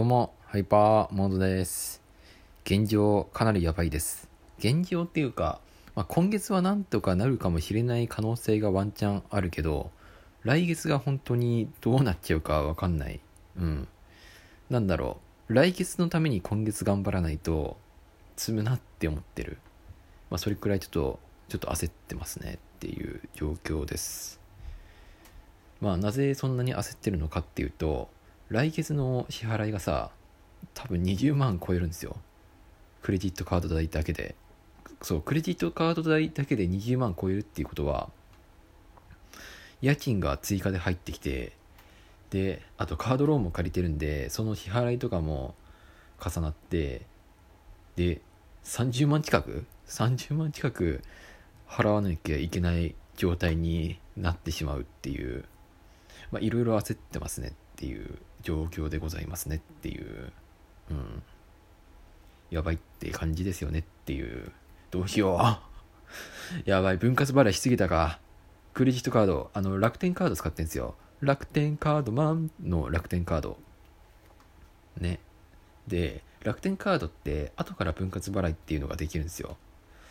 どうも、ハイパーモードです。現状、かなりやばいです。現状っていうか、まあ、今月はなんとかなるかもしれない可能性がワンチャンあるけど、来月が本当にどうなっちゃうかわかんない。うん。なんだろう。来月のために今月頑張らないと、積むなって思ってる。まあ、それくらいちょっと、ちょっと焦ってますねっていう状況です。まあ、なぜそんなに焦ってるのかっていうと、来月の支払いがさ多分20万超えるんですよ。クレジットカード代だけで。そうクレジットカード代だけで20万超えるっていうことは家賃が追加で入ってきてであとカードローンも借りてるんでその支払いとかも重なってで30万近く？30万近く払わなきゃいけない状態になってしまうっていう。まあいろいろ焦ってますねっていう。状況でございますねっていう、うん、やばいって感じですよねっていう、どうしよう。やばい、分割払いしすぎたか。クレジットカード、あの、楽天カード使ってんですよ。楽天カードマンの楽天カード。ね。で、楽天カードって、後から分割払いっていうのができるんですよ。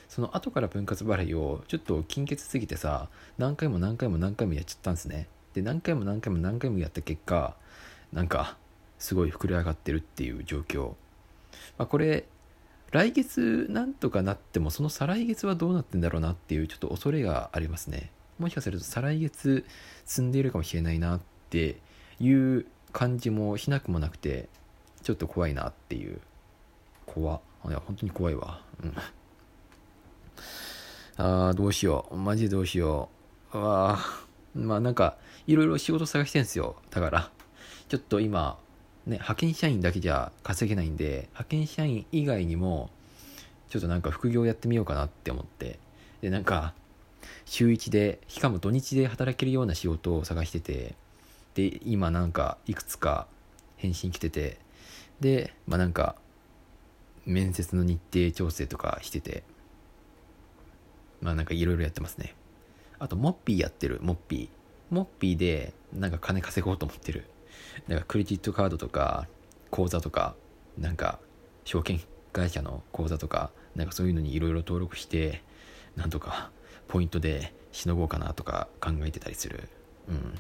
その後から分割払いを、ちょっと金欠すぎてさ、何回も何回も何回もやっちゃったんですね。で、何回も何回も何回もやった結果、なんかすごい膨れ上がってるっていう状況、まあ、これ来月なんとかなってもその再来月はどうなってんだろうなっていうちょっと恐れがありますね。もしかすると再来月積んでいるかもしれないなっていう感じもしなくもなくてちょっと怖いなっていう。怖。いや本当に怖いわ。うん。あーどうしよう。マジでどうしよう。あまあなんかいろいろ仕事探してんすよ。だから。ちょっと今、ね、派遣社員だけじゃ稼げないんで、派遣社員以外にも、ちょっとなんか副業やってみようかなって思って、で、なんか、週1で、しかも土日で働けるような仕事を探してて、で、今なんか、いくつか返信来てて、で、まあなんか、面接の日程調整とかしてて、まあなんかいろいろやってますね。あと、モッピーやってる、モッピー。モッピーで、なんか金稼ごうと思ってる。なんかクレジットカードとか口座とかなんか証券会社の口座とかなんかそういうのにいろいろ登録してなんとかポイントでしのごうかなとか考えてたりする。うん。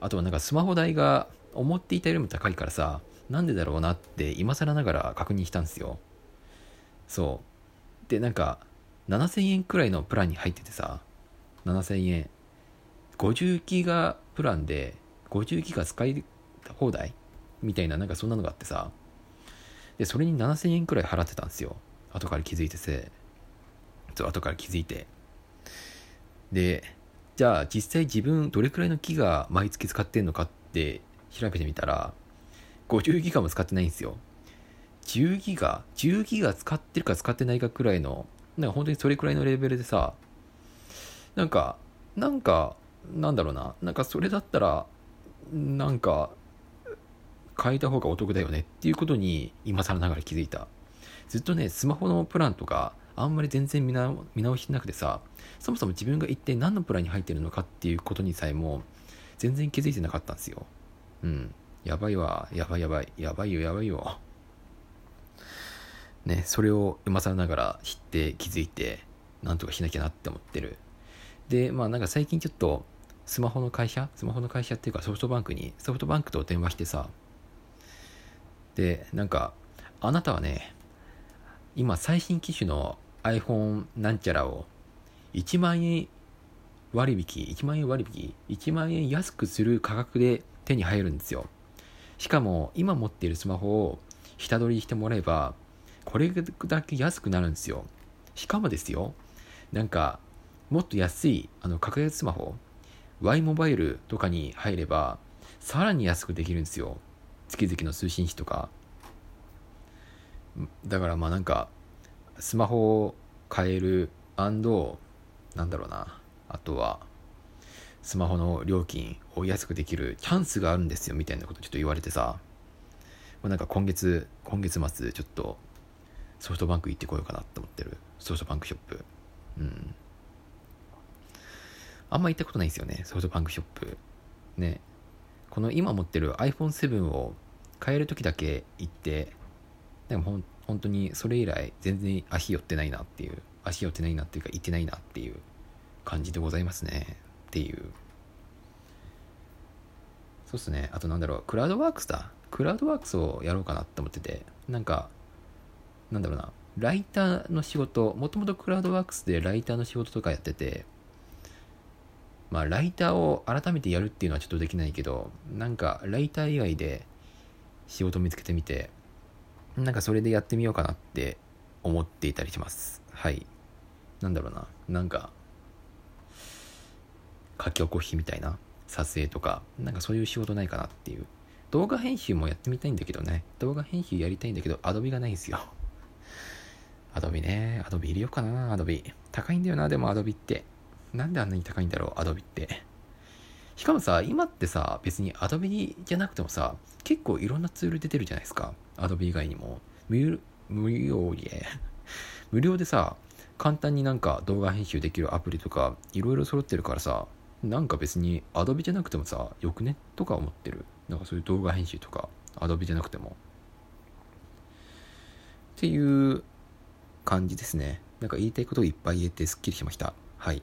あとはなんかスマホ代が思っていたよりも高いからさなんでだろうなって今更ながら確認したんですよ。そう。でなんか7000円くらいのプランに入っててさ7000円50ギガプランで50ギガ使い放題？みたいななんかそんなのがあってさ。でそれに7000円くらい払ってたんですよ。後から気づいてせそう後から気づいて。でじゃあ実際自分どれくらいのギガ毎月使ってんのかって調べてみたら50ギガも使ってないんですよ。10ギガ10ギガ使ってるか使ってないかくらいのなんか本当にそれくらいのレベルでさなんかなんかなんだろうな。なんかそれだったらなんか変えた方がお得だよねっていうことに今更ながら気づいた。ずっとねスマホのプランとかあんまり全然見直してなくてさそもそも自分が一体何のプランに入ってるのかっていうことにさえも全然気づいてなかったんですよ。うん。やばいわ。やばいやばい。やばいよやばいよ。ねそれを今更ながら知って気づいてなんとかしなきゃなって思ってる。でまあなんか最近ちょっとスマホの会社？スマホの会社っていうかソフトバンクにソフトバンクと電話してさ。でなんかあなたはね今最新機種の iPhone なんちゃらを1万円割引1万円割引1万円安くする価格で手に入るんですよ。しかも今持っているスマホを下取りしてもらえばこれだけ安くなるんですよ。しかもですよなんかもっと安いあの格安スマホ Y モバイルとかに入ればさらに安くできるんですよ。月々の通信費とか。だからまあなんかスマホを買えるなんだろうな。あとはスマホの料金を安くできるチャンスがあるんですよみたいなことちょっと言われてさ、まあ、なんか今月今月末ちょっとソフトバンク行ってこようかなって思ってる。ソフトバンクショップ。うん。あんま行ったことないんですよね、ソフトバンクショップ。ね。この今持ってる iPhone7 を買える時だけ行ってでもほん本当にそれ以来全然足寄ってないなっていう足寄ってないなっていうか行ってないなっていう感じでございますね。っていう。そうっすね。あとなんだろうクラウドワークスだ。クラウドワークスをやろうかなって思っててなんかなんだろうな。ライターの仕事もともとクラウドワークスでライターの仕事とかやっててまあライターを改めてやるっていうのはちょっとできないけどなんかライター以外で仕事見つけてみてなんかそれでやってみようかなって思っていたりします。はい。なんだろうな。なんか書き起こしみたいな撮影とかなんかそういう仕事ないかなっていう。動画編集もやってみたいんだけどね。動画編集やりたいんだけどアドビがないんですよ。アドビね。アドビ入れようかなアドビ。高いんだよなでもアドビって。なんであんなに高いんだろうアドビって。しかもさ今ってさ別にアドビじゃなくてもさ結構いろんなツール出てるじゃないですか。アドビ以外にも。無無料で。無料でさ簡単になんか動画編集できるアプリとかいろいろ揃ってるからさなんか別にアドビじゃなくてもさよくね？とか思ってる。なんかそういう動画編集とかアドビじゃなくても。っていう感じですね。なんか言いたいことをいっぱい言えてすっきりしました。はい。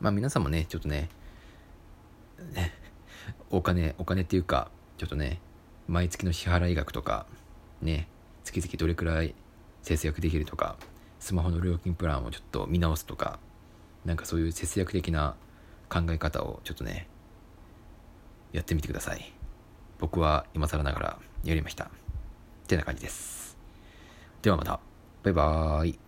まあ皆さんもねちょっとねお金お金っていうかちょっとね毎月の支払い額とかね月々どれくらい節約できるとかスマホの料金プランをちょっと見直すとかなんかそういう節約的な考え方をちょっとねやってみてください。僕は今更ながらやりました。ってな感じです。ではまた。バイバーイ。